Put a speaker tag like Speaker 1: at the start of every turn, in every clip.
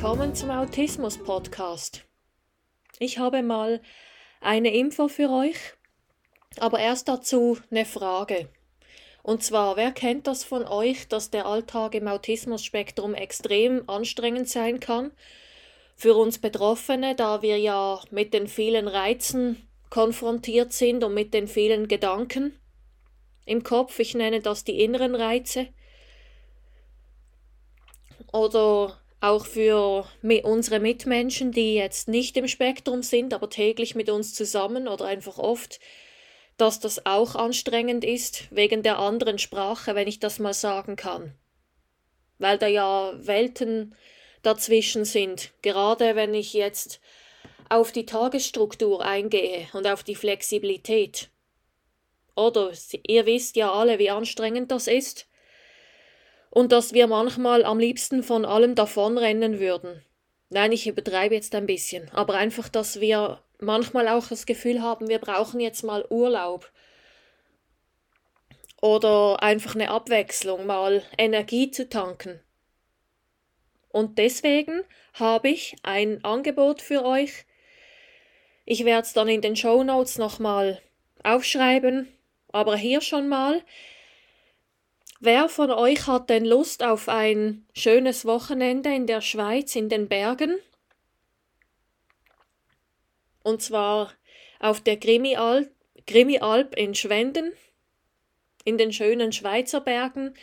Speaker 1: willkommen zum Autismus Podcast. Ich habe mal eine Info für euch, aber erst dazu eine Frage. Und zwar, wer kennt das von euch, dass der Alltag im Autismus-Spektrum extrem anstrengend sein kann? Für uns Betroffene, da wir ja mit den vielen Reizen konfrontiert sind und mit den vielen Gedanken im Kopf, ich nenne das die inneren Reize. Oder auch für unsere Mitmenschen, die jetzt nicht im Spektrum sind, aber täglich mit uns zusammen oder einfach oft, dass das auch anstrengend ist, wegen der anderen Sprache, wenn ich das mal sagen kann. Weil da ja Welten dazwischen sind, gerade wenn ich jetzt auf die Tagesstruktur eingehe und auf die Flexibilität. Oder ihr wisst ja alle, wie anstrengend das ist und dass wir manchmal am liebsten von allem davonrennen würden. Nein, ich übertreibe jetzt ein bisschen, aber einfach, dass wir manchmal auch das Gefühl haben, wir brauchen jetzt mal Urlaub oder einfach eine Abwechslung, mal Energie zu tanken. Und deswegen habe ich ein Angebot für euch. Ich werde es dann in den Show Notes nochmal aufschreiben, aber hier schon mal. Wer von euch hat denn Lust auf ein schönes Wochenende in der Schweiz, in den Bergen? Und zwar auf der Grimi-Alp Grimi in Schwenden, in den schönen Schweizer Bergen.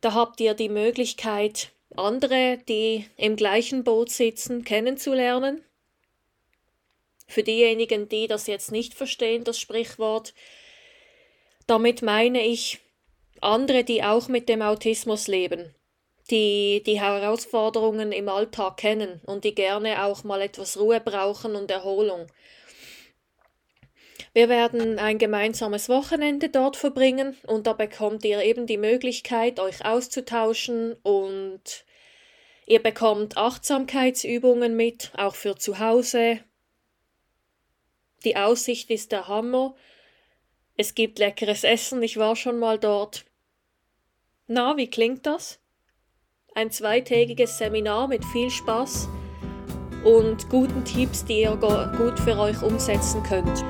Speaker 1: Da habt ihr die Möglichkeit, andere, die im gleichen Boot sitzen, kennenzulernen. Für diejenigen, die das jetzt nicht verstehen, das Sprichwort, damit meine ich, andere, die auch mit dem Autismus leben, die die Herausforderungen im Alltag kennen und die gerne auch mal etwas Ruhe brauchen und Erholung. Wir werden ein gemeinsames Wochenende dort verbringen und da bekommt ihr eben die Möglichkeit, euch auszutauschen und ihr bekommt Achtsamkeitsübungen mit, auch für zu Hause. Die Aussicht ist der Hammer. Es gibt leckeres Essen, ich war schon mal dort. Na, wie klingt das? Ein zweitägiges Seminar mit viel Spaß und guten Tipps, die ihr gut für euch umsetzen könnt.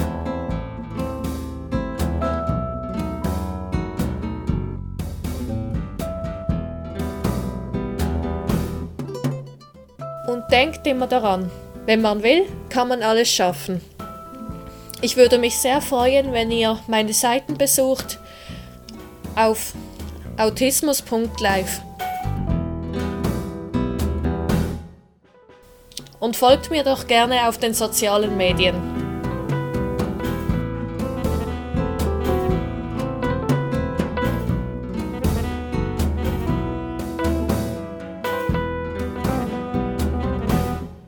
Speaker 1: Und denkt immer daran, wenn man will, kann man alles schaffen. Ich würde mich sehr freuen, wenn ihr meine Seiten besucht auf autismus.live. Und folgt mir doch gerne auf den sozialen Medien.